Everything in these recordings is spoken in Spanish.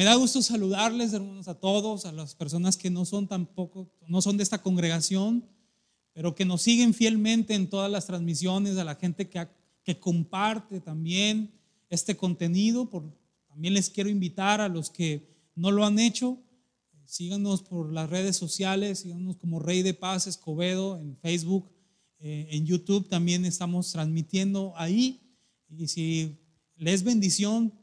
Me da gusto saludarles, hermanos, a todos, a las personas que no son tampoco, no son de esta congregación, pero que nos siguen fielmente en todas las transmisiones, a la gente que, que comparte también este contenido. Por, también les quiero invitar a los que no lo han hecho, síganos por las redes sociales, síganos como Rey de Paz Escobedo en Facebook, eh, en YouTube también estamos transmitiendo ahí. Y si les bendición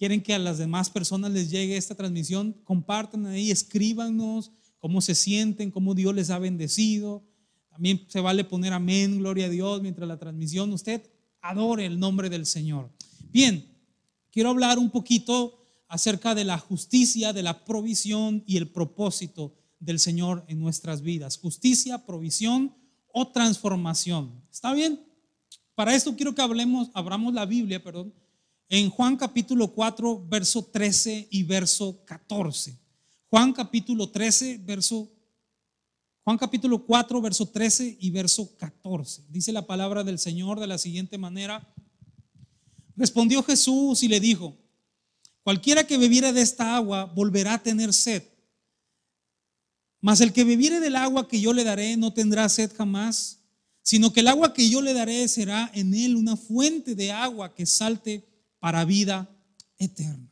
quieren que a las demás personas les llegue esta transmisión, compartan ahí, escríbanos cómo se sienten, cómo Dios les ha bendecido. También se vale poner amén, gloria a Dios, mientras la transmisión usted adore el nombre del Señor. Bien, quiero hablar un poquito acerca de la justicia, de la provisión y el propósito del Señor en nuestras vidas. Justicia, provisión o transformación. ¿Está bien? Para esto quiero que hablemos, abramos la Biblia, perdón, en Juan capítulo 4, verso 13 y verso 14. Juan capítulo 13, verso Juan capítulo 4, verso 13 y verso 14. Dice la palabra del Señor de la siguiente manera. Respondió Jesús y le dijo, cualquiera que bebiera de esta agua volverá a tener sed. Mas el que bebiere del agua que yo le daré no tendrá sed jamás, sino que el agua que yo le daré será en él una fuente de agua que salte para vida eterna.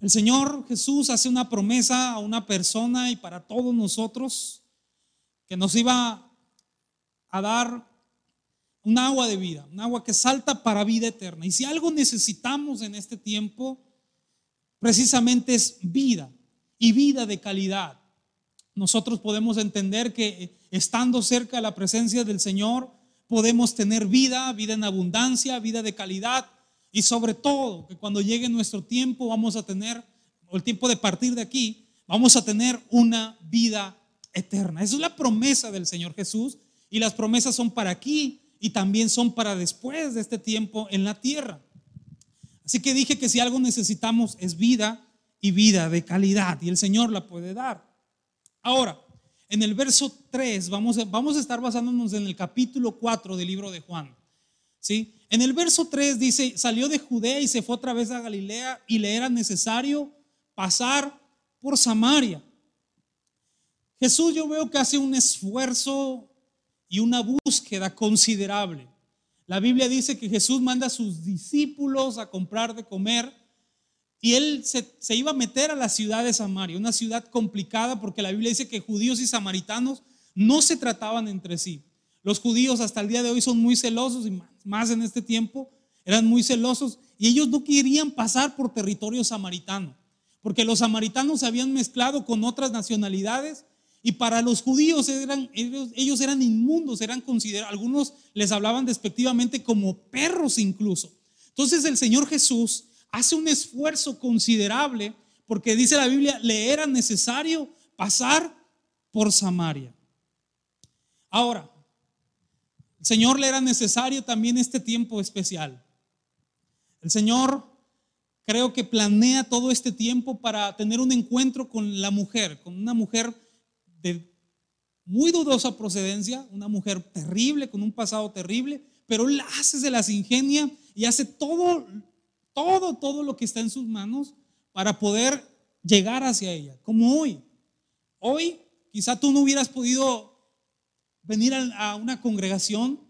El Señor Jesús hace una promesa a una persona y para todos nosotros que nos iba a dar un agua de vida, un agua que salta para vida eterna. Y si algo necesitamos en este tiempo, precisamente es vida y vida de calidad nosotros podemos entender que estando cerca de la presencia del Señor, podemos tener vida, vida en abundancia, vida de calidad y sobre todo que cuando llegue nuestro tiempo vamos a tener, o el tiempo de partir de aquí, vamos a tener una vida eterna. Esa es la promesa del Señor Jesús y las promesas son para aquí y también son para después de este tiempo en la tierra. Así que dije que si algo necesitamos es vida y vida de calidad y el Señor la puede dar. Ahora, en el verso 3, vamos a, vamos a estar basándonos en el capítulo 4 del libro de Juan. En el verso 3 dice, salió de Judea y se fue otra vez a Galilea y le era necesario pasar por Samaria. Jesús yo veo que hace un esfuerzo y una búsqueda considerable. La Biblia dice que Jesús manda a sus discípulos a comprar de comer y él se, iba a meter a la ciudad de Samaria, una ciudad complicada porque la Biblia dice que judíos y samaritanos no se trataban entre sí. Los judíos hasta el día de hoy son muy celosos y más en este tiempo eran muy celosos y ellos no querían pasar por territorio samaritano porque los samaritanos se habían mezclado con otras nacionalidades y para los judíos eran, ellos, ellos eran inmundos, eran considerados, algunos les hablaban despectivamente como perros incluso. Entonces el Señor Jesús hace un esfuerzo considerable porque dice la Biblia, le era necesario pasar por Samaria. Ahora, Señor le era necesario también este tiempo especial. El Señor creo que planea todo este tiempo para tener un encuentro con la mujer, con una mujer de muy dudosa procedencia, una mujer terrible, con un pasado terrible, pero él hace, se las ingenia y hace todo todo, todo lo que está en sus manos para poder llegar hacia ella, como hoy. Hoy quizá tú no hubieras podido venir a una congregación,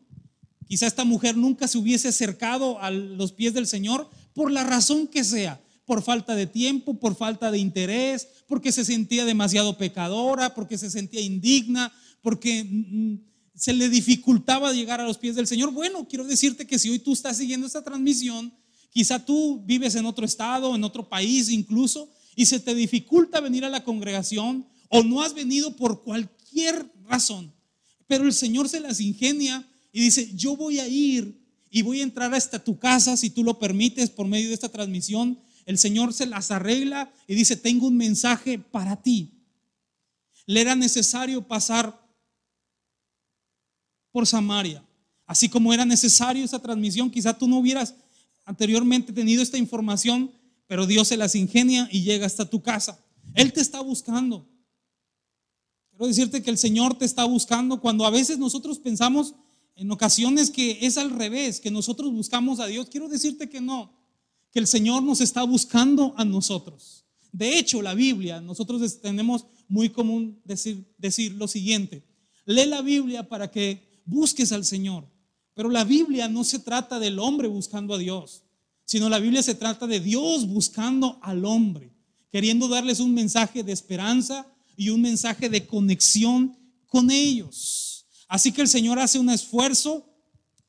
quizá esta mujer nunca se hubiese acercado a los pies del Señor por la razón que sea, por falta de tiempo, por falta de interés, porque se sentía demasiado pecadora, porque se sentía indigna, porque mm, mm, se le dificultaba llegar a los pies del Señor. Bueno, quiero decirte que si hoy tú estás siguiendo esta transmisión, Quizá tú vives en otro estado, en otro país incluso, y se te dificulta venir a la congregación o no has venido por cualquier razón. Pero el Señor se las ingenia y dice, yo voy a ir y voy a entrar hasta tu casa si tú lo permites por medio de esta transmisión. El Señor se las arregla y dice, tengo un mensaje para ti. Le era necesario pasar por Samaria. Así como era necesario esa transmisión, quizá tú no hubieras anteriormente tenido esta información, pero Dios se las ingenia y llega hasta tu casa. Él te está buscando. Quiero decirte que el Señor te está buscando cuando a veces nosotros pensamos en ocasiones que es al revés, que nosotros buscamos a Dios. Quiero decirte que no, que el Señor nos está buscando a nosotros. De hecho, la Biblia, nosotros tenemos muy común decir, decir lo siguiente, lee la Biblia para que busques al Señor. Pero la Biblia no se trata del hombre buscando a Dios, sino la Biblia se trata de Dios buscando al hombre, queriendo darles un mensaje de esperanza y un mensaje de conexión con ellos. Así que el Señor hace un esfuerzo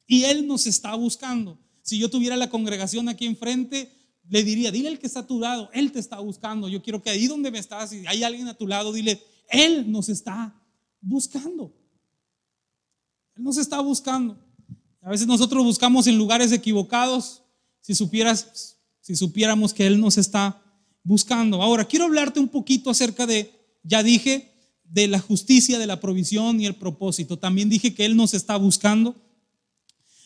y Él nos está buscando. Si yo tuviera la congregación aquí enfrente, le diría, dile al que está a tu lado, Él te está buscando. Yo quiero que ahí donde me estás, si hay alguien a tu lado, dile, Él nos está buscando. Él nos está buscando. A veces nosotros buscamos en lugares equivocados. Si supieras, si supiéramos que Él nos está buscando. Ahora, quiero hablarte un poquito acerca de, ya dije, de la justicia, de la provisión y el propósito. También dije que Él nos está buscando.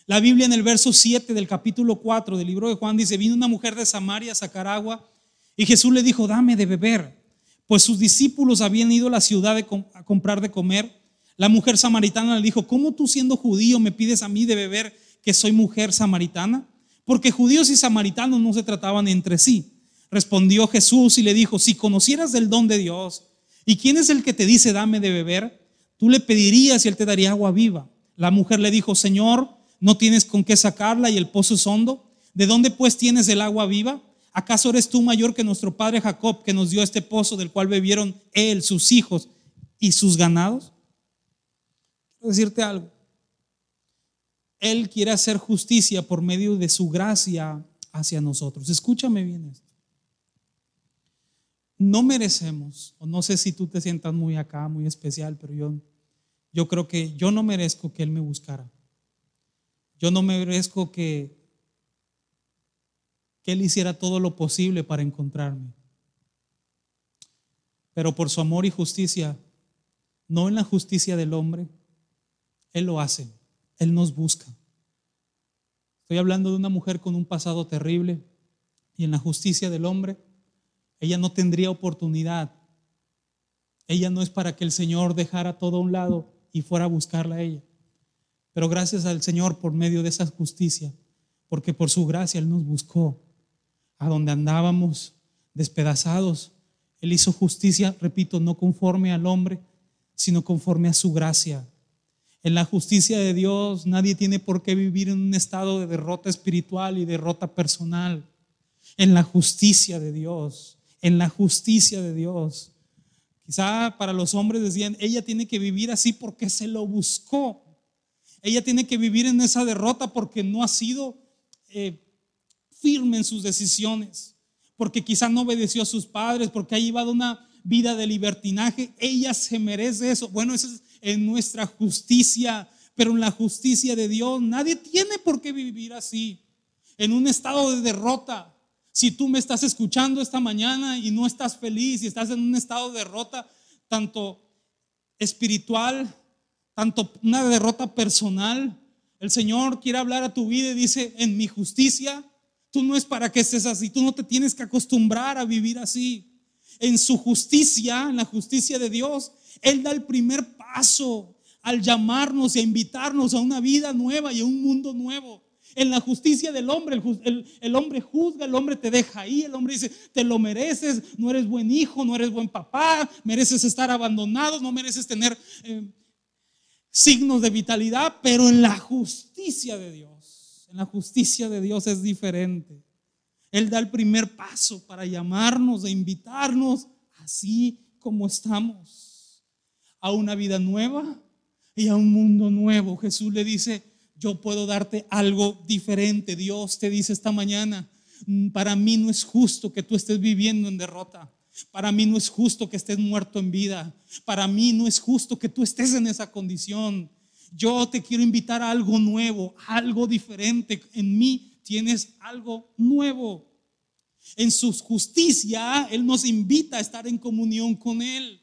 La Biblia en el verso 7 del capítulo 4 del libro de Juan dice, vino una mujer de Samaria a sacar agua y Jesús le dijo, dame de beber, pues sus discípulos habían ido a la ciudad a comprar de comer. La mujer samaritana le dijo, ¿cómo tú siendo judío me pides a mí de beber que soy mujer samaritana? Porque judíos y samaritanos no se trataban entre sí. Respondió Jesús y le dijo, si conocieras del don de Dios, ¿y quién es el que te dice dame de beber? Tú le pedirías y él te daría agua viva. La mujer le dijo, Señor, no tienes con qué sacarla y el pozo es hondo. ¿De dónde pues tienes el agua viva? ¿Acaso eres tú mayor que nuestro padre Jacob, que nos dio este pozo del cual bebieron él, sus hijos y sus ganados? Quiero decirte algo. Él quiere hacer justicia por medio de su gracia hacia nosotros. Escúchame bien esto. No merecemos, o no sé si tú te sientas muy acá, muy especial, pero yo, yo creo que yo no merezco que Él me buscara. Yo no merezco que, que Él hiciera todo lo posible para encontrarme. Pero por su amor y justicia, no en la justicia del hombre, Él lo hace. Él nos busca. Estoy hablando de una mujer con un pasado terrible y en la justicia del hombre, ella no tendría oportunidad. Ella no es para que el Señor dejara todo a un lado y fuera a buscarla a ella. Pero gracias al Señor por medio de esa justicia, porque por su gracia Él nos buscó a donde andábamos despedazados. Él hizo justicia, repito, no conforme al hombre, sino conforme a su gracia. En la justicia de Dios nadie tiene por qué vivir en un estado de derrota espiritual y derrota personal. En la justicia de Dios, en la justicia de Dios. Quizá para los hombres decían, ella tiene que vivir así porque se lo buscó. Ella tiene que vivir en esa derrota porque no ha sido eh, firme en sus decisiones, porque quizá no obedeció a sus padres, porque ha llevado una vida de libertinaje. Ella se merece eso. Bueno, eso es en nuestra justicia, pero en la justicia de Dios nadie tiene por qué vivir así, en un estado de derrota. Si tú me estás escuchando esta mañana y no estás feliz y estás en un estado de derrota, tanto espiritual, tanto una derrota personal. El Señor quiere hablar a tu vida y dice, en mi justicia, tú no es para que estés así, tú no te tienes que acostumbrar a vivir así. En su justicia, en la justicia de Dios, Él da el primer paso al llamarnos y a invitarnos a una vida nueva y a un mundo nuevo. En la justicia del hombre, el, hombre juzga, el hombre te deja ahí, el hombre dice, te lo mereces, no eres buen hijo, no eres buen papá, mereces estar abandonado, no mereces tener eh, signos de vitalidad, pero en la justicia de Dios, en la justicia de Dios es diferente. Él da el primer paso para llamarnos e invitarnos así como estamos a una vida nueva y a un mundo nuevo. Jesús le dice, yo puedo darte algo diferente. Dios te dice esta mañana, mm, para mí no es justo que tú estés viviendo en derrota. Para mí no es justo que estés muerto en vida. Para mí no es justo que tú estés en esa condición. Yo te quiero invitar a algo nuevo, algo diferente. En mí tienes algo nuevo. En su justicia, Él nos invita a estar en comunión con Él.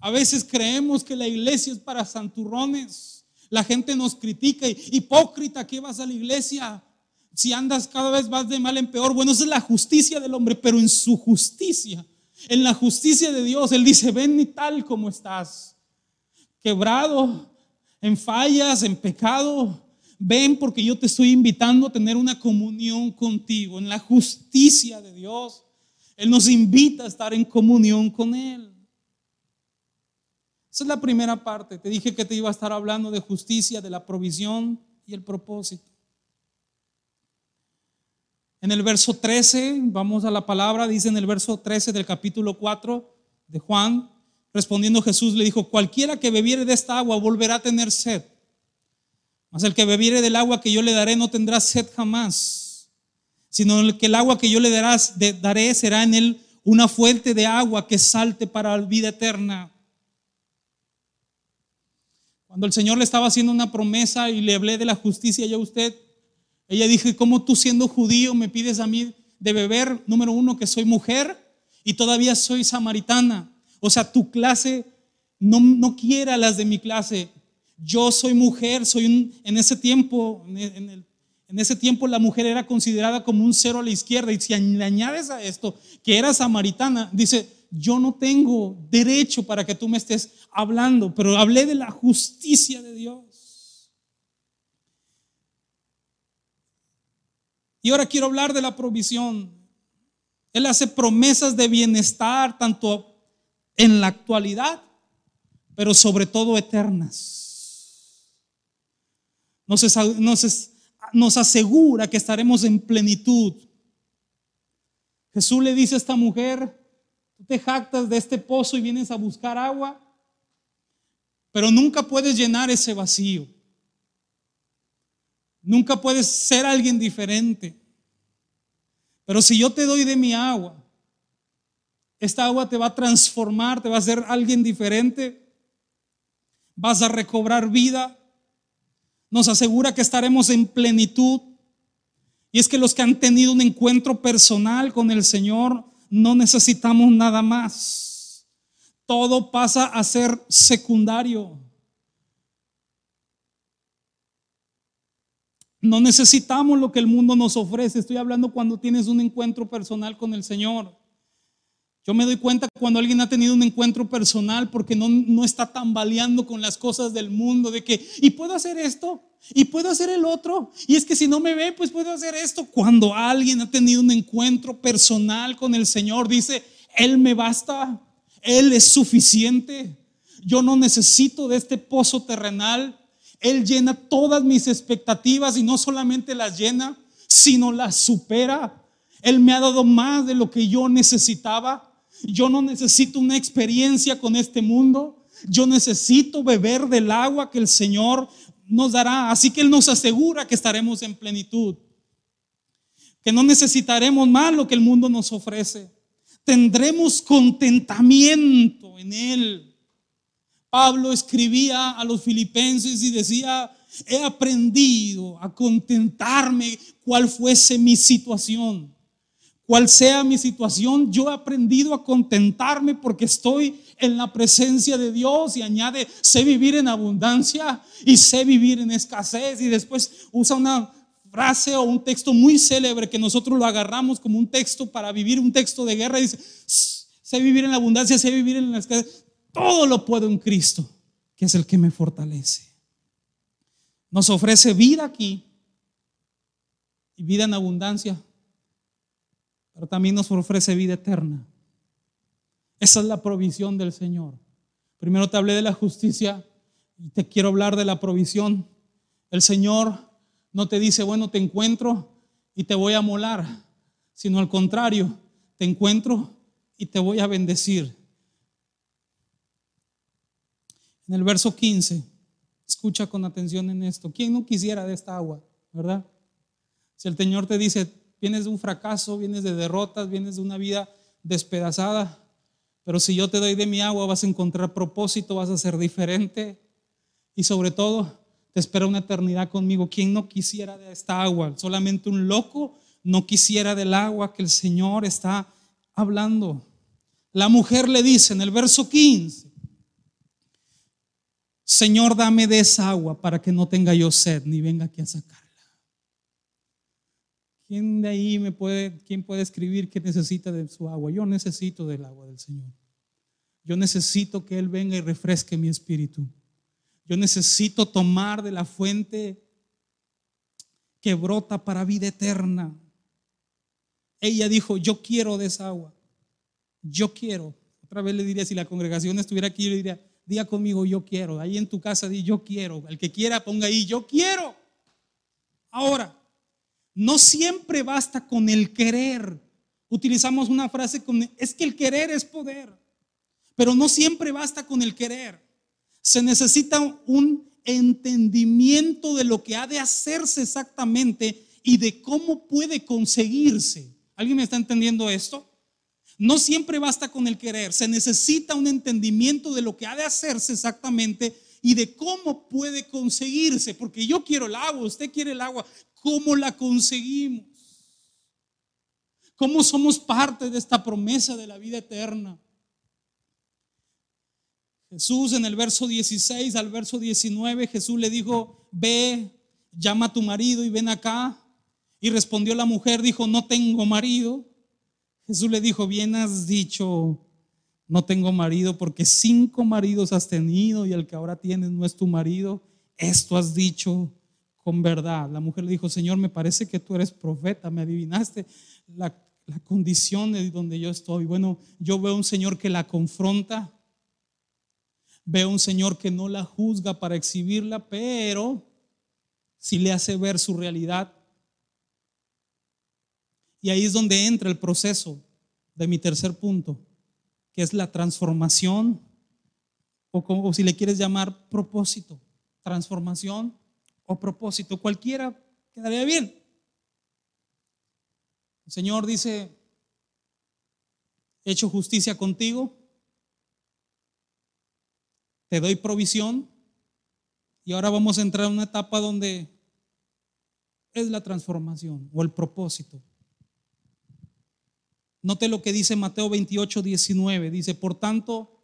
A veces creemos que la iglesia es para santurrones. La gente nos critica, hipócrita, ¿qué vas a la iglesia? Si andas cada vez más de mal en peor, bueno, esa es la justicia del hombre, pero en su justicia, en la justicia de Dios, Él dice, ven y tal como estás, quebrado, en fallas, en pecado, ven porque yo te estoy invitando a tener una comunión contigo en la justicia de Dios. Él nos invita a estar en comunión con Él. Es la primera parte. Te dije que te iba a estar hablando de justicia, de la provisión y el propósito. En el verso 13, vamos a la palabra, dice en el verso 13 del capítulo 4 de Juan, respondiendo Jesús le dijo, cualquiera que bebiere de esta agua volverá a tener sed. Mas el que bebiere del agua que yo le daré no tendrá sed jamás, sino que el agua que yo le daré será en él una fuente de agua que salte para la vida eterna. Cuando el Señor le estaba haciendo una promesa y le hablé de la justicia ya a usted, ella dijo, ¿cómo tú siendo judío me pides a mí de beber? Número uno, que soy mujer y todavía soy samaritana. O sea, tu clase no, no quiere a las de mi clase. Yo soy mujer, soy un, en ese tiempo, en, en ese tiempo la mujer era considerada como un cero a la izquierda. Y si le añades a esto que era samaritana, dice, yo no tengo derecho para que tú me estés hablando, pero hablé de la justicia de Dios. Y ahora quiero hablar de la provisión. Él hace promesas de bienestar tanto en la actualidad, pero sobre todo eternas. Nos, nos, asegura que estaremos en plenitud. Jesús le dice a esta mujer, tú te jactas de este pozo y vienes a buscar agua, pero nunca puedes llenar ese vacío. Nunca puedes ser alguien diferente. Pero si yo te doy de mi agua, esta agua te va a transformar, te va a hacer alguien diferente. Vas a recobrar vida. Nos asegura que estaremos en plenitud. Y es que los que han tenido un encuentro personal con el Señor no necesitamos nada más. Todo pasa a ser secundario. No necesitamos lo que el mundo nos ofrece. Estoy hablando cuando tienes un encuentro personal con el Señor. Yo me doy cuenta cuando alguien ha tenido un encuentro personal porque no, no está tambaleando con las cosas del mundo, de que, y puedo hacer esto, y puedo hacer el otro, y es que si no me ve, pues puedo hacer esto. Cuando alguien ha tenido un encuentro personal con el Señor, dice, Él me basta, Él es suficiente, yo no necesito de este pozo terrenal, él llena todas mis expectativas y no solamente las llena, sino las supera. Él me ha dado más de lo que yo necesitaba. Yo no necesito una experiencia con este mundo. Yo necesito beber del agua que el Señor nos dará. Así que Él nos asegura que estaremos en plenitud. Que no necesitaremos más lo que el mundo nos ofrece. Tendremos contentamiento en Él. Pablo escribía a los filipenses y decía, he aprendido a contentarme cual fuese mi situación. Cual sea mi situación, yo he aprendido a contentarme porque estoy en la presencia de Dios y añade, sé vivir en abundancia y sé vivir en escasez y después usa una frase o un texto muy célebre que nosotros lo agarramos como un texto para vivir un texto de guerra y dice, sé vivir en abundancia, sé vivir en la escasez. Todo lo puedo en Cristo, que es el que me fortalece. Nos ofrece vida aquí y vida en abundancia, pero también nos ofrece vida eterna. Esa es la provisión del Señor. Primero te hablé de la justicia y te quiero hablar de la provisión. El Señor no te dice, bueno, te encuentro y te voy a molar, sino al contrario, te encuentro y te voy a bendecir. En el verso 15, escucha con atención en esto. ¿Quién no quisiera de esta agua? ¿Verdad? Si el Señor te dice, vienes de un fracaso, vienes de derrotas, vienes de una vida despedazada, pero si yo te doy de mi agua vas a encontrar propósito, vas a ser diferente y sobre todo te espera una eternidad conmigo. ¿Quién no quisiera de esta agua? Solamente un loco no quisiera del agua que el Señor está hablando. La mujer le dice en el verso 15, Señor, dame de esa agua para que no tenga yo sed ni venga aquí a sacarla. ¿Quién de ahí me puede, quién puede escribir que necesita de su agua? Yo necesito del agua del Señor. Yo necesito que Él venga y refresque mi espíritu. Yo necesito tomar de la fuente que brota para vida eterna. Ella dijo, yo quiero de esa agua. Yo quiero. Otra vez le diría, si la congregación estuviera aquí, le diría, diga conmigo, yo quiero. Ahí en tu casa di, yo quiero. El que quiera, ponga ahí, yo quiero. Ahora, no siempre basta con el querer. Utilizamos una frase con, es que el querer es poder. Pero no siempre basta con el querer. Se necesita un entendimiento de lo que ha de hacerse exactamente y de cómo puede conseguirse. ¿Alguien me está entendiendo esto? No siempre basta con el querer, se necesita un entendimiento de lo que ha de hacerse exactamente y de cómo puede conseguirse, porque yo quiero el agua, usted quiere el agua, ¿cómo la conseguimos? ¿Cómo somos parte de esta promesa de la vida eterna? Jesús en el verso 16 al verso 19, Jesús le dijo, ve, llama a tu marido y ven acá. Y respondió la mujer, dijo, no tengo marido. Jesús le dijo, bien has dicho, no tengo marido porque cinco maridos has tenido y el que ahora tienes no es tu marido. Esto has dicho verdad. La mujer le dijo, Señor, me parece que tú eres profeta, me adivinaste la, condición de donde yo estoy. Bueno, yo veo un Señor que la confronta Veo un Señor que no la juzga para exhibirla, pero sí le hace ver su realidad. Y ahí es donde entra el proceso de mi tercer punto, que es la transformación, o, como, si le quieres llamar propósito, transformación o propósito, cualquiera quedaría bien. El Señor dice, he hecho justicia contigo, te doy provisión y ahora vamos a entrar en una etapa donde es la transformación o el propósito. Note lo que dice Mateo 28, 19. Dice, por tanto,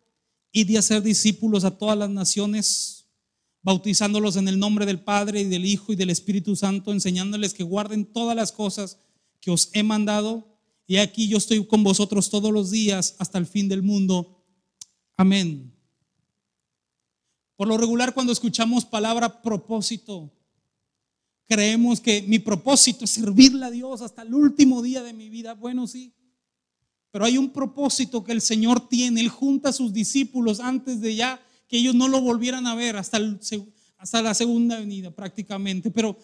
id de hacer discípulos a todas las naciones, bautizándolos en el nombre del Padre y del Hijo y del Espíritu Santo, enseñándoles que guarden todas las cosas que os he mandado. Y aquí yo estoy con vosotros todos los días hasta el fin del mundo. Amén. Por lo regular, cuando escuchamos palabra propósito, creemos que mi propósito es servirle a Dios hasta el último día de mi vida. Bueno, sí. Pero hay un propósito que el Señor tiene. Él junta a sus discípulos antes de ya que ellos no lo volvieran a ver hasta, hasta la segunda venida prácticamente. Pero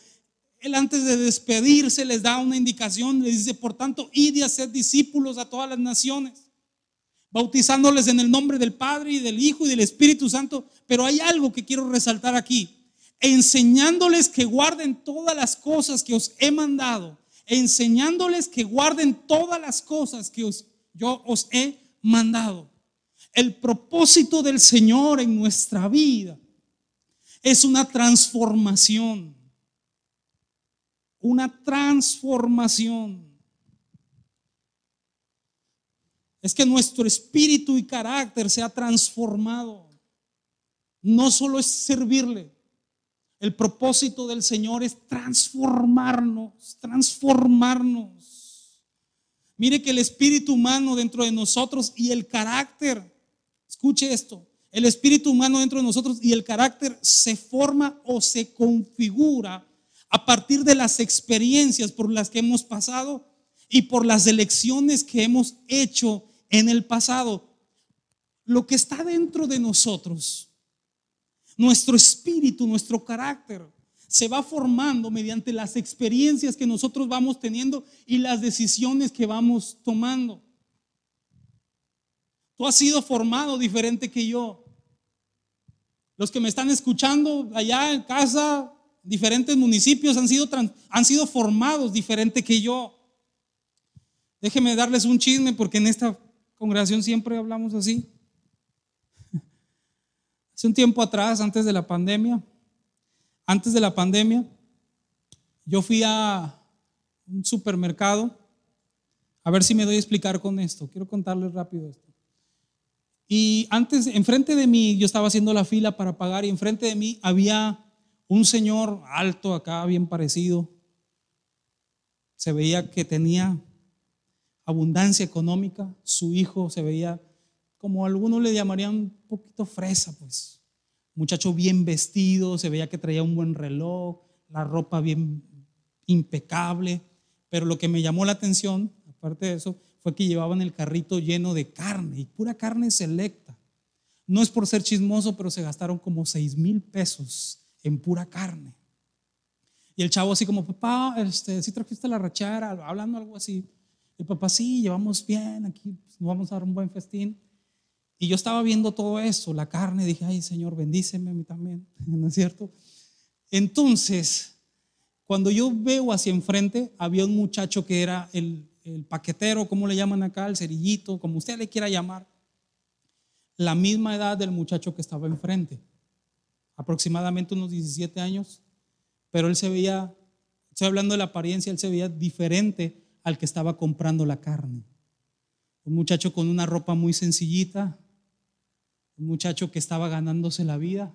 Él antes de despedirse les da una indicación, les dice, por tanto, id y hacer discípulos a todas las naciones bautizándoles en el nombre del Padre y del Hijo y del Espíritu Santo. Pero hay algo que quiero resaltar aquí. Enseñándoles que guarden todas las cosas que os he mandado. Enseñándoles que guarden todas las cosas que os, yo os he mandado. El propósito del Señor en nuestra vida es una transformación. Una transformación. es que nuestro espíritu y carácter se ha transformado. No solo es servirle, el propósito del Señor es transformarnos, transformarnos. Mire que el espíritu humano dentro de nosotros y el carácter, escuche esto, el espíritu humano dentro de nosotros y el carácter se forma o se configura a partir de las experiencias por las que hemos pasado y por las elecciones que hemos hecho en el pasado. Lo que está dentro de nosotros, nuestro espíritu, nuestro carácter, se va formando mediante las experiencias que nosotros vamos teniendo y las decisiones que vamos tomando. Tú has sido formado diferente que yo. Los que me están escuchando allá en casa, diferentes municipios han sido, han sido formados diferente que yo. Déjeme darles un chisme porque en esta congregación siempre hablamos así. Hace un tiempo atrás, antes de la pandemia, antes de la pandemia, yo fui a un supermercado. A ver si me doy a explicar con esto. Quiero contarles rápido esto. Y antes, enfrente de mí, yo estaba haciendo la fila para pagar y enfrente de mí había un señor alto acá, bien parecido. Se veía que tenía abundancia económica, su hijo se veía como algunos le llamarían un poquito fresa, pues. Muchacho bien vestido, se veía que traía un buen reloj, la ropa bien impecable, pero lo que me llamó la atención, aparte de eso, fue que llevaban el carrito lleno de carne y pura carne selecta. No es por ser chismoso, pero se gastaron como seis mil pesos en pura carne. Y el chavo así como, papá, este, si trajiste la rachera, hablando algo así. El papá, sí, llevamos bien, aquí pues, nos vamos a dar un buen festín. Y yo estaba viendo todo eso, la carne, dije, ay Señor, bendíceme a mí también, ¿no es cierto? Entonces, cuando yo veo hacia enfrente, había un muchacho que era el, el paquetero, como le llaman acá, el cerillito, como usted le quiera llamar, la misma edad del muchacho que estaba enfrente, aproximadamente unos 17 años, pero él se veía, estoy hablando de la apariencia, él se veía diferente al que estaba comprando la carne. Un muchacho con una ropa muy sencillita, un muchacho que estaba ganándose la vida,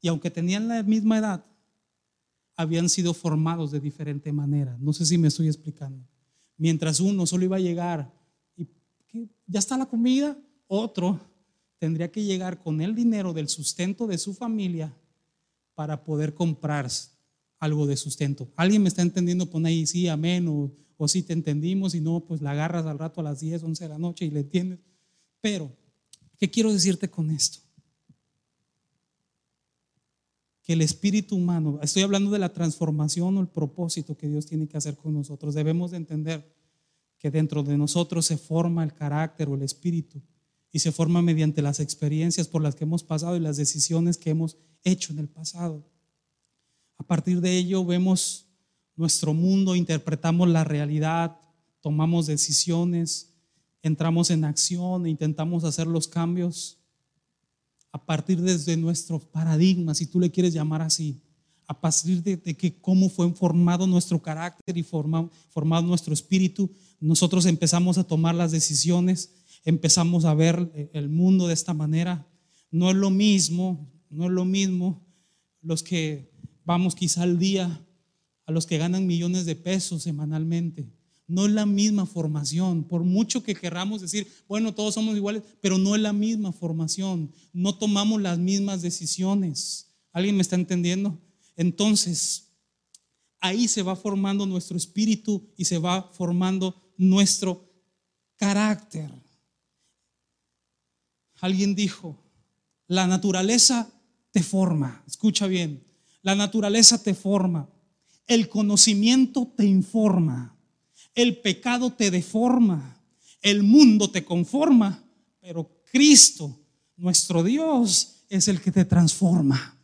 y aunque tenían la misma edad, habían sido formados de diferente manera. No sé si me estoy explicando. Mientras uno solo iba a llegar y ya está la comida, otro tendría que llegar con el dinero del sustento de su familia para poder comprar algo de sustento. ¿Alguien me está entendiendo? Pon ahí sí, amén, o, o sí te entendimos, y no, pues la agarras al rato a las 10, 11 de la noche y le entiendes. Pero, ¿qué quiero decirte con esto? Que el espíritu humano, estoy hablando de la transformación o el propósito que Dios tiene que hacer con nosotros. Debemos de entender que dentro de nosotros se forma el carácter o el espíritu y se forma mediante las experiencias por las que hemos pasado y las decisiones que hemos hecho en el pasado. A partir de ello vemos nuestro mundo, interpretamos la realidad, tomamos decisiones, entramos en acción e intentamos hacer los cambios a partir desde nuestro paradigma, si tú le quieres llamar así, a partir de, que cómo fue formado nuestro carácter y formado, formado nuestro espíritu, nosotros empezamos a tomar las decisiones, empezamos a ver el mundo de esta manera. No es lo mismo, no es lo mismo los que vamos quizá al día a los que ganan millones de pesos semanalmente. No es la misma formación, por mucho que querramos decir, bueno, todos somos iguales, pero no es la misma formación, no tomamos las mismas decisiones. ¿Alguien me está entendiendo? Entonces, ahí se va formando nuestro espíritu y se va formando nuestro carácter. Alguien dijo, la naturaleza te forma, escucha bien, la naturaleza te forma, el conocimiento te informa. El pecado te deforma, el mundo te conforma, pero Cristo, nuestro Dios, es el que te transforma.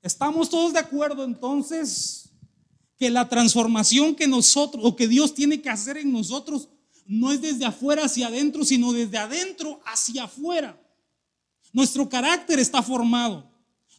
¿Estamos todos de acuerdo entonces que la transformación que nosotros o que Dios tiene que hacer en nosotros no es desde afuera hacia adentro, sino desde adentro hacia afuera? Nuestro carácter está formado,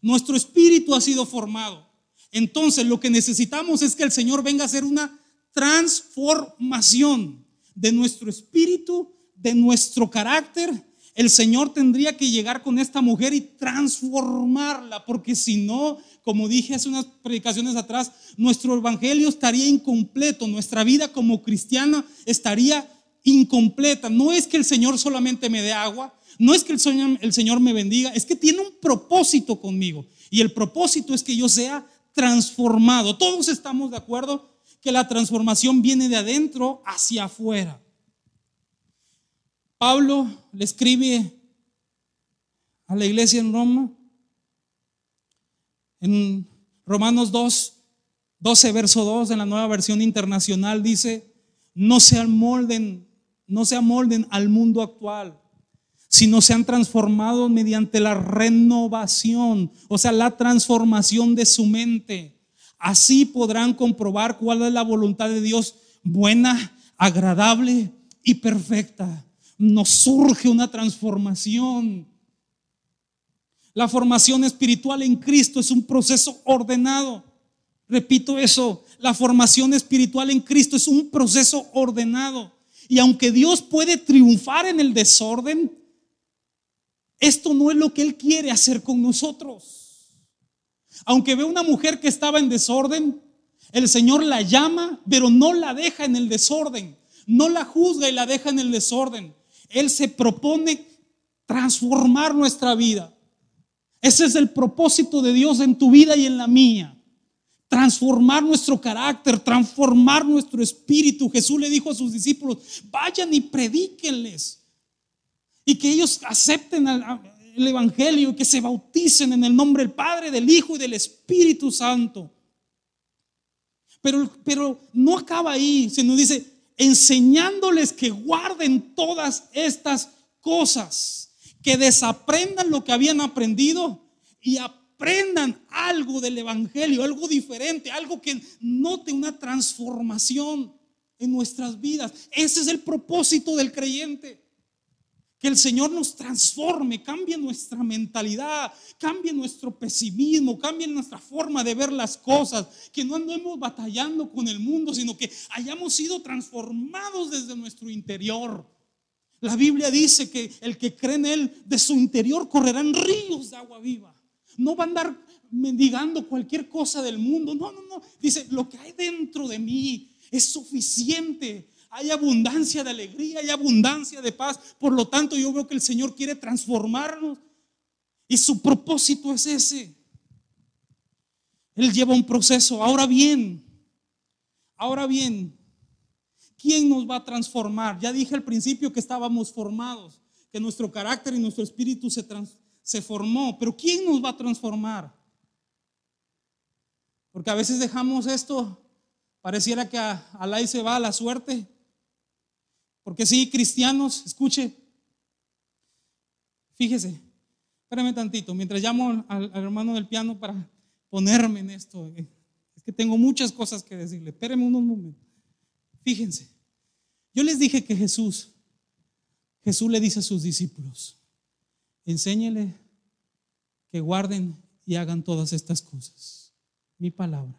nuestro espíritu ha sido formado. Entonces lo que necesitamos es que el Señor venga a hacer una transformación de nuestro espíritu, de nuestro carácter, el Señor tendría que llegar con esta mujer y transformarla, porque si no, como dije hace unas predicaciones atrás, nuestro evangelio estaría incompleto, nuestra vida como cristiana estaría incompleta. No es que el Señor solamente me dé agua, no es que el Señor, el Señor me bendiga, es que tiene un propósito conmigo. Y el propósito es que yo sea transformado. Todos estamos de acuerdo que la transformación viene de adentro hacia afuera. Pablo le escribe a la iglesia en Roma, en Romanos 2, 12, verso 2, en la nueva versión internacional, dice, no se amolden, no se amolden al mundo actual, sino sean transformados mediante la renovación, o sea, la transformación de su mente Así podrán comprobar cuál es la voluntad de Dios buena, agradable y perfecta. Nos surge una transformación. La formación espiritual en Cristo es un proceso ordenado. Repito eso, la formación espiritual en Cristo es un proceso ordenado. Y aunque Dios puede triunfar en el desorden, esto no es lo que Él quiere hacer con nosotros. Aunque ve una mujer que estaba en desorden, el Señor la llama, pero no la deja en el desorden. No la juzga y la deja en el desorden. Él se propone transformar nuestra vida. Ese es el propósito de Dios en tu vida y en la mía. transformar nuestro carácter, transformar nuestro espíritu. Jesús le dijo a sus discípulos, vayan y predíquenles. Y que ellos acepten el Evangelio, que se bauticen en el nombre del Padre, del Hijo y del Espíritu Santo. Pero, pero no acaba ahí, sino dice, enseñándoles que guarden todas estas cosas, que desaprendan lo que habían aprendido y aprendan algo del Evangelio, algo diferente, algo que note una transformación en nuestras vidas. Ese es el propósito del creyente. Que el Señor nos transforme, cambie nuestra mentalidad, cambie nuestro pesimismo, cambie nuestra forma de ver las cosas, que no andemos batallando con el mundo, sino que hayamos sido transformados desde nuestro interior. La Biblia dice que el que cree en Él, de su interior correrán ríos de agua viva. No va a andar mendigando cualquier cosa del mundo. No, no, no. Dice, lo que hay dentro de mí es suficiente hay abundancia de alegría, hay abundancia de paz. Por lo tanto, yo veo que el Señor quiere transformarnos y su propósito es ese. Él lleva un proceso. Ahora bien, ahora bien, ¿quién nos va a transformar? Ya dije al principio que estábamos formados, que nuestro carácter y nuestro espíritu se, se formó, pero ¿quién nos va a transformar? Porque a veces dejamos esto, pareciera que a, a se va a la suerte. Porque sí, cristianos, escuche, fíjese, espérame tantito, mientras llamo al, hermano del piano para ponerme en esto. Eh, es que tengo muchas cosas que decirle. Espérenme unos momentos. Fíjense, yo les dije que Jesús, Jesús le dice a sus discípulos, enséñele que guarden y hagan todas estas cosas. Mi palabra,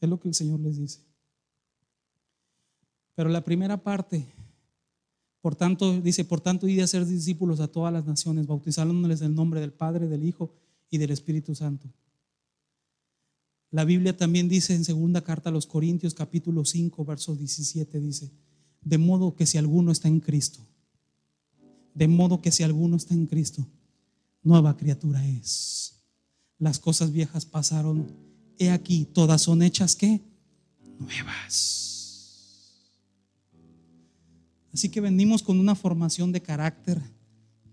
es lo que el Señor les dice. Pero la primera parte por tanto, dice, por tanto, y de hacer discípulos a todas las naciones, bautizándoles en el nombre del Padre, del Hijo y del Espíritu Santo. La Biblia también dice en segunda carta a los Corintios, capítulo 5, verso 17, dice, de modo que si alguno está en Cristo, de modo que si alguno está en Cristo, nueva criatura es. Las cosas viejas pasaron, he aquí, todas son hechas que nuevas. Así que venimos con una formación de carácter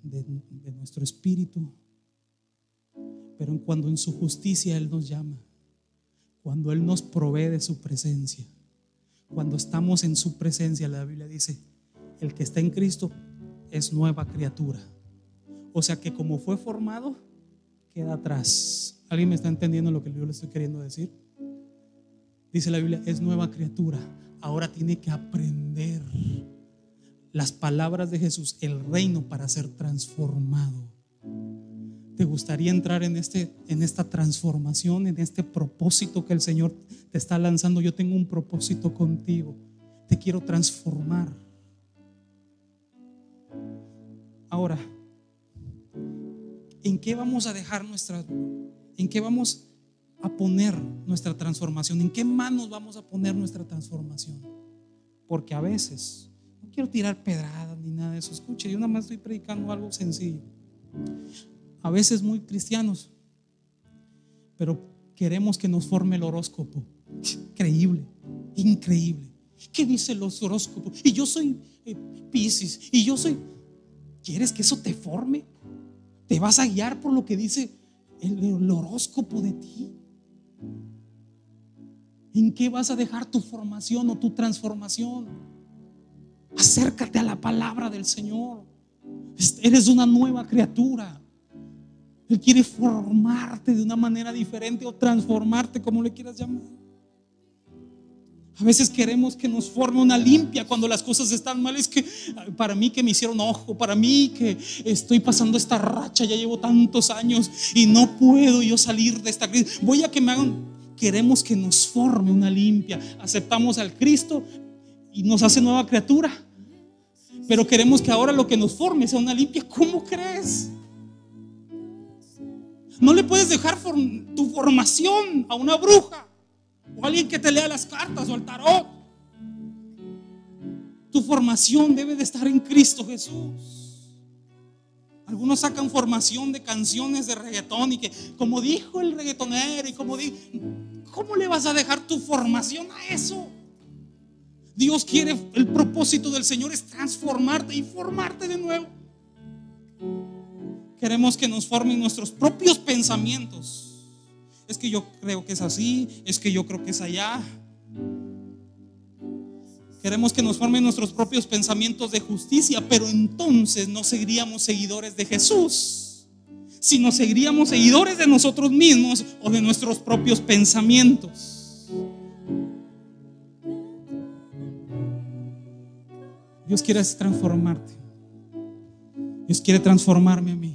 de, nuestro espíritu. Pero cuando en su justicia Él nos llama, cuando Él nos provee de su presencia, cuando estamos en su presencia, la Biblia dice, el que está en Cristo es nueva criatura. O sea que como fue formado, queda atrás. ¿Alguien me está entendiendo lo que yo le estoy queriendo decir? Dice la Biblia, es nueva criatura. Ahora tiene que aprender las palabras de Jesús, el reino para ser transformado. ¿Te gustaría entrar en, este, en esta transformación, en este propósito que el Señor te está lanzando? Yo tengo un propósito contigo. Te quiero transformar. Ahora, ¿en qué vamos a dejar nuestra, en qué vamos a poner nuestra transformación? ¿En qué manos vamos a poner nuestra transformación? Porque a veces quiero tirar pedradas ni nada de eso. Escuche, yo nada más estoy predicando algo sencillo. A veces muy cristianos, pero queremos que nos forme el horóscopo. Increíble, increíble. ¿Qué dice los horóscopos? Y yo soy eh, Pisces, y yo soy... ¿Quieres que eso te forme? ¿Te vas a guiar por lo que dice el horóscopo de ti? ¿En qué vas a dejar tu formación o tu transformación? Acércate a la palabra del Señor. Eres una nueva criatura. Él quiere formarte de una manera diferente o transformarte, como le quieras llamar. A veces queremos que nos forme una limpia cuando las cosas están mal. Es que para mí que me hicieron ojo, para mí que estoy pasando esta racha, ya llevo tantos años y no puedo yo salir de esta crisis. Voy a que me hagan. Queremos que nos forme una limpia. Aceptamos al Cristo, y nos hace nueva criatura. Pero queremos que ahora lo que nos forme sea una limpia. ¿Cómo crees? No le puedes dejar tu formación a una bruja o a alguien que te lea las cartas o al tarot. Tu formación debe de estar en Cristo Jesús. Algunos sacan formación de canciones de reggaetón y que, como dijo el reggaetonero y como dijo, ¿Cómo le vas a dejar tu formación a eso? Dios quiere, el propósito del Señor es transformarte y formarte de nuevo. Queremos que nos formen nuestros propios pensamientos. Es que yo creo que es así, es que yo creo que es allá. Queremos que nos formen nuestros propios pensamientos de justicia, pero entonces no seguiríamos seguidores de Jesús, sino seguiríamos seguidores de nosotros mismos o de nuestros propios pensamientos. Dios quiere transformarte. Dios quiere transformarme a mí.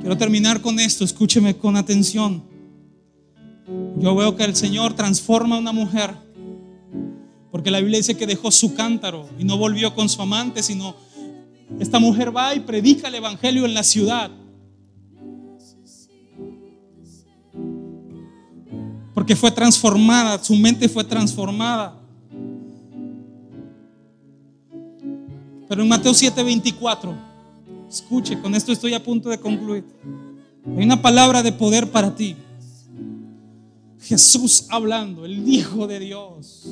Quiero terminar con esto, escúcheme con atención. Yo veo que el Señor transforma a una mujer. Porque la Biblia dice que dejó su cántaro y no volvió con su amante, sino esta mujer va y predica el Evangelio en la ciudad. Porque fue transformada, su mente fue transformada. Pero en Mateo 7:24, escuche, con esto estoy a punto de concluir. Hay una palabra de poder para ti. Jesús hablando, el Hijo de Dios,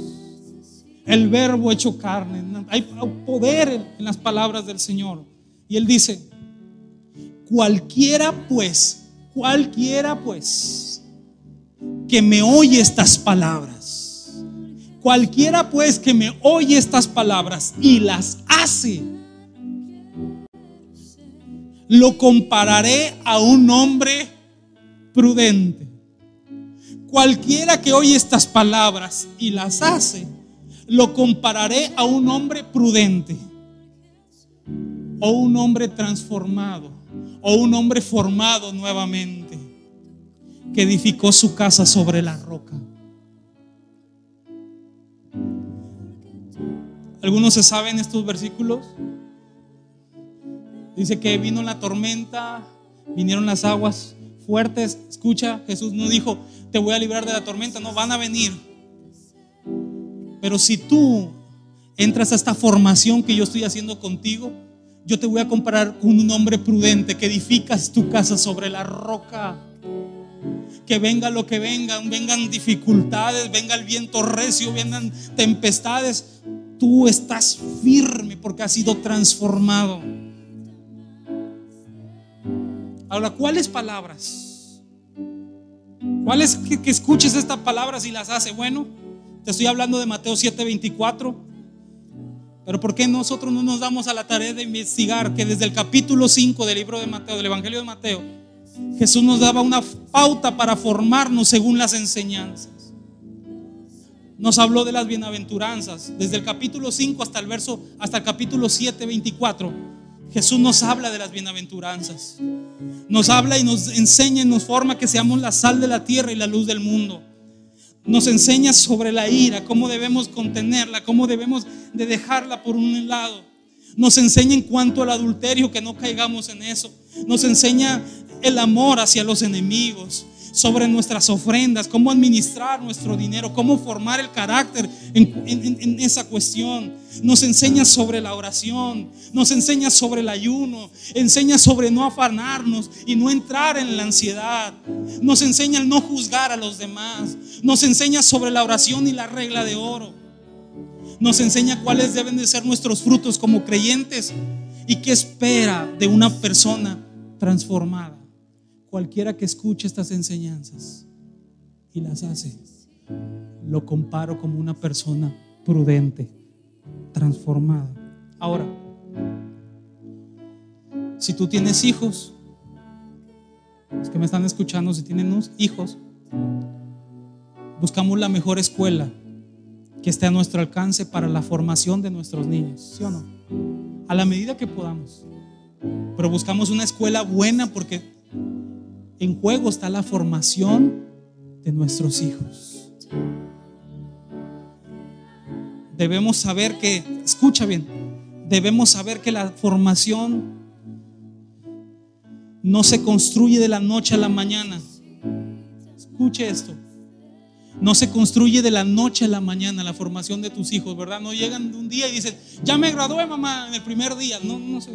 el Verbo hecho carne. Hay poder en las palabras del Señor. Y Él dice, cualquiera pues, cualquiera pues, que me oye estas palabras, cualquiera pues que me oye estas palabras y las hace, lo compararé a un hombre prudente. Cualquiera que oye estas palabras y las hace, lo compararé a un hombre prudente o un hombre transformado o un hombre formado nuevamente que edificó su casa sobre la roca. Algunos se saben estos versículos. Dice que vino la tormenta, vinieron las aguas fuertes. Escucha, Jesús no dijo, te voy a librar de la tormenta, no, van a venir. Pero si tú entras a esta formación que yo estoy haciendo contigo, yo te voy a comparar con un hombre prudente que edificas tu casa sobre la roca. Que venga lo que venga, vengan dificultades, venga el viento recio, vengan tempestades, tú estás firme porque has sido transformado. Ahora, ¿cuáles palabras? ¿Cuáles que, que escuches estas palabras y las hace? Bueno, te estoy hablando de Mateo 7:24. Pero ¿por qué nosotros no nos damos a la tarea de investigar que desde el capítulo 5 del libro de Mateo, del Evangelio de Mateo, Jesús nos daba una pauta para formarnos según las enseñanzas? Nos habló de las bienaventuranzas, desde el capítulo 5 hasta el verso hasta el capítulo 7, 24 Jesús nos habla de las bienaventuranzas. Nos habla y nos enseña y nos forma que seamos la sal de la tierra y la luz del mundo. Nos enseña sobre la ira, cómo debemos contenerla, cómo debemos de dejarla por un lado. Nos enseña en cuanto al adulterio que no caigamos en eso. Nos enseña el amor hacia los enemigos sobre nuestras ofrendas, cómo administrar nuestro dinero, cómo formar el carácter en, esa cuestión. Nos enseña sobre la oración, nos enseña sobre el ayuno, enseña sobre no afanarnos y no entrar en la ansiedad. Nos enseña el no juzgar a los demás. Nos enseña sobre la oración y la regla de oro. Nos enseña cuáles deben de ser nuestros frutos como creyentes y qué espera de una persona transformada cualquiera que escuche estas enseñanzas y las hace, lo comparo como una persona prudente, transformada. Ahora, si tú tienes hijos, los que me están escuchando, si tienen hijos, buscamos la mejor escuela que esté a nuestro alcance para la formación de nuestros niños, ¿sí o no? A la medida que podamos. Pero buscamos una escuela buena porque en juego está la formación de nuestros hijos. Debemos saber que, escucha bien, debemos saber que la formación no se construye de la noche a la mañana. Escuche esto. No se construye de la noche a la mañana la formación de tus hijos, ¿verdad? No llegan de un día y dicen, ya me gradué mamá en el primer día. No, no sé.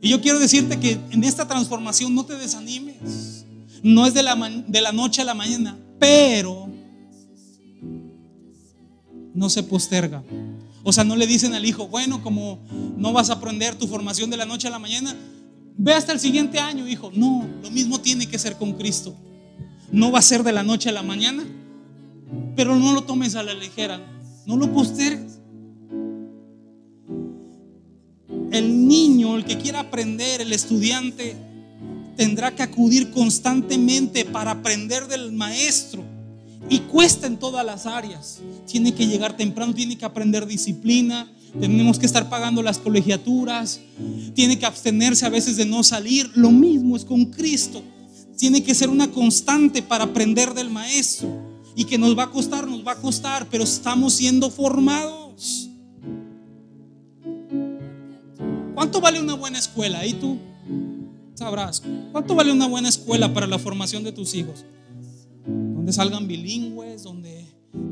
Y yo quiero decirte que en esta transformación no te desanimes. No es de la, de la noche a la mañana, pero no se posterga. O sea, no le dicen al hijo, bueno, como no vas a aprender tu formación de la noche a la mañana, ve hasta el siguiente año, hijo. No, lo mismo tiene que ser con Cristo. No va a ser de la noche a la mañana, pero no lo tomes a la ligera, no lo postergues. El niño, el que quiera aprender, el estudiante, tendrá que acudir constantemente para aprender del maestro. Y cuesta en todas las áreas. Tiene que llegar temprano, tiene que aprender disciplina, tenemos que estar pagando las colegiaturas, tiene que abstenerse a veces de no salir. Lo mismo es con Cristo. Tiene que ser una constante para aprender del maestro. Y que nos va a costar, nos va a costar, pero estamos siendo formados. ¿Cuánto vale una buena escuela? Ahí tú sabrás. ¿Cuánto vale una buena escuela para la formación de tus hijos? Donde salgan bilingües, donde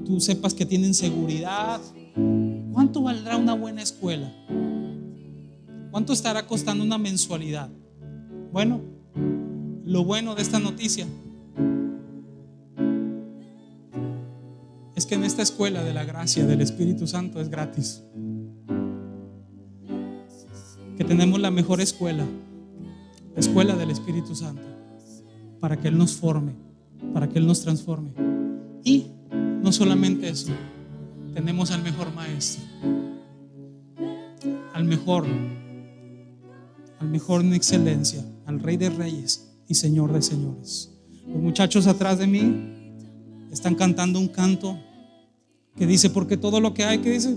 tú sepas que tienen seguridad. ¿Cuánto valdrá una buena escuela? ¿Cuánto estará costando una mensualidad? Bueno, lo bueno de esta noticia es que en esta escuela de la gracia del Espíritu Santo es gratis que tenemos la mejor escuela, la escuela del Espíritu Santo, para que Él nos forme, para que Él nos transforme. Y no solamente eso, tenemos al mejor maestro, al mejor, al mejor en excelencia, al Rey de Reyes y Señor de Señores. Los muchachos atrás de mí están cantando un canto que dice, porque todo lo que hay, que dice,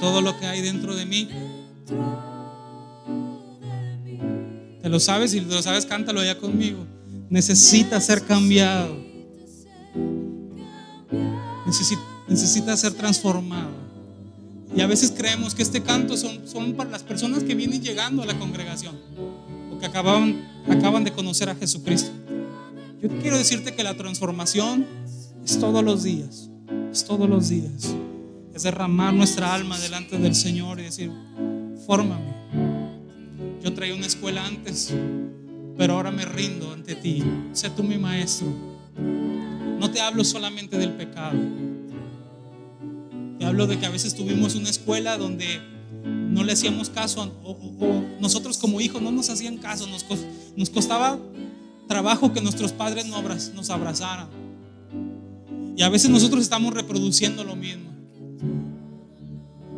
todo lo que hay dentro de mí. Te lo sabes y lo sabes, cántalo ya conmigo. Necesita ser cambiado. Necesita, ser transformado. Y a veces creemos que este canto son, para las personas que vienen llegando a la congregación o que acaban de conocer a Jesucristo. Yo quiero decirte que la transformación es todos los días. Es todos los días es derramar nuestra alma delante del Señor y decir, fórmame. Yo traía una escuela antes, pero ahora me rindo ante ti. Sé tú mi maestro. No te hablo solamente del pecado. Te hablo de que a veces tuvimos una escuela donde no le hacíamos caso o, nosotros como hijos no nos hacían caso. Nos, nos costaba trabajo que nuestros padres nos abrazaran. Y a veces nosotros estamos reproduciendo lo mismo.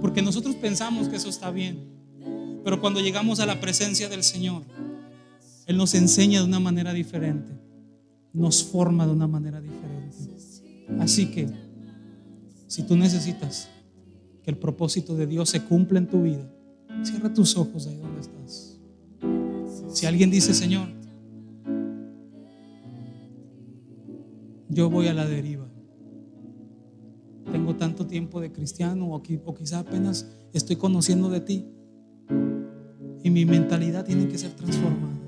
Porque nosotros pensamos que eso está bien. Pero cuando llegamos a la presencia del Señor, Él nos enseña de una manera diferente. Nos forma de una manera diferente. Así que, si tú necesitas que el propósito de Dios se cumpla en tu vida, cierra tus ojos ahí donde estás. Si alguien dice, Señor, yo voy a la deriva tengo tanto tiempo de cristiano o, o quizá apenas estoy conociendo de ti. Y mi mentalidad tiene que ser transformada.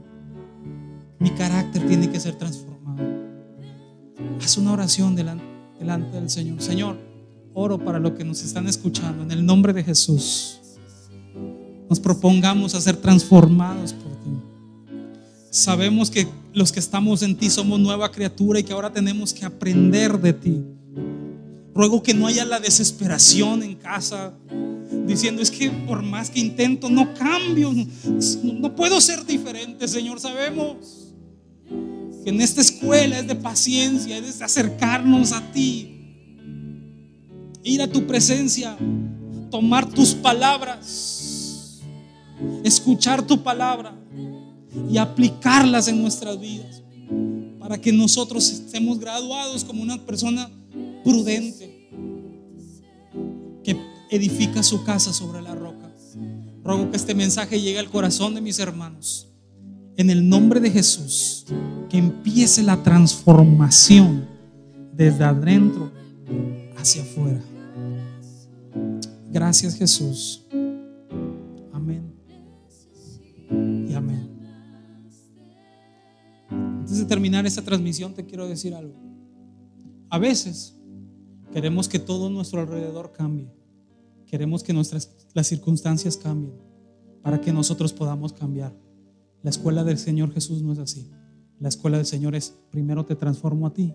Mi carácter tiene que ser transformado. Haz una oración delante, delante del Señor. Señor, oro para lo que nos están escuchando. En el nombre de Jesús. Nos propongamos a ser transformados por ti. Sabemos que los que estamos en ti somos nueva criatura y que ahora tenemos que aprender de ti. Ruego que no haya la desesperación en casa, diciendo, es que por más que intento, no cambio, no, puedo ser diferente, Señor. Sabemos que en esta escuela es de paciencia, es de acercarnos a ti, ir a tu presencia, tomar tus palabras, escuchar tu palabra y aplicarlas en nuestras vidas, para que nosotros estemos graduados como una persona prudente que edifica su casa sobre la roca. Ruego que este mensaje llegue al corazón de mis hermanos. En el nombre de Jesús, que empiece la transformación desde adentro hacia afuera. Gracias Jesús. Amén. Y amén. Antes de terminar esta transmisión te quiero decir algo. A veces Queremos que todo nuestro alrededor cambie. queremos que nuestras las circunstancias cambien para que nosotros podamos cambiar. La escuela del Señor Jesús no es así. La escuela del Señor es primero te transformo a ti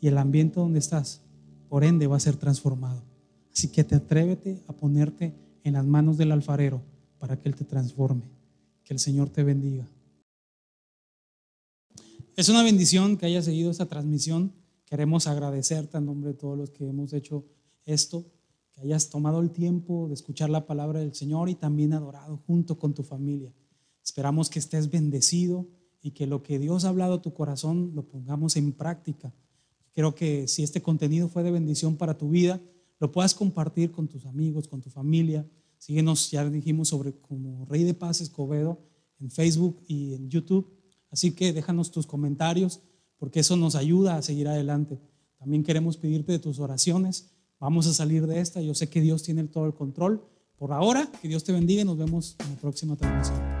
y el ambiente donde estás, por ende, va a ser transformado. Así que te atrévete a ponerte en las manos del alfarero para que Él te transforme. Que el Señor te bendiga. Es una bendición que haya seguido esta transmisión. Queremos agradecerte en nombre de todos los que hemos hecho esto, que hayas tomado el tiempo de escuchar la palabra del Señor y también adorado junto con tu familia. Esperamos que estés bendecido y que lo que Dios ha hablado a tu corazón lo pongamos en práctica. Creo que si este contenido fue de bendición para tu vida, lo puedas compartir con tus amigos, con tu familia. Síguenos, ya dijimos sobre como Rey de Paz Escobedo en Facebook y en YouTube. Así que déjanos tus comentarios porque eso nos ayuda a seguir adelante. También queremos pedirte de tus oraciones. Vamos a salir de esta. Yo sé que Dios tiene todo el control. Por ahora, que Dios te bendiga y nos vemos en la próxima transmisión.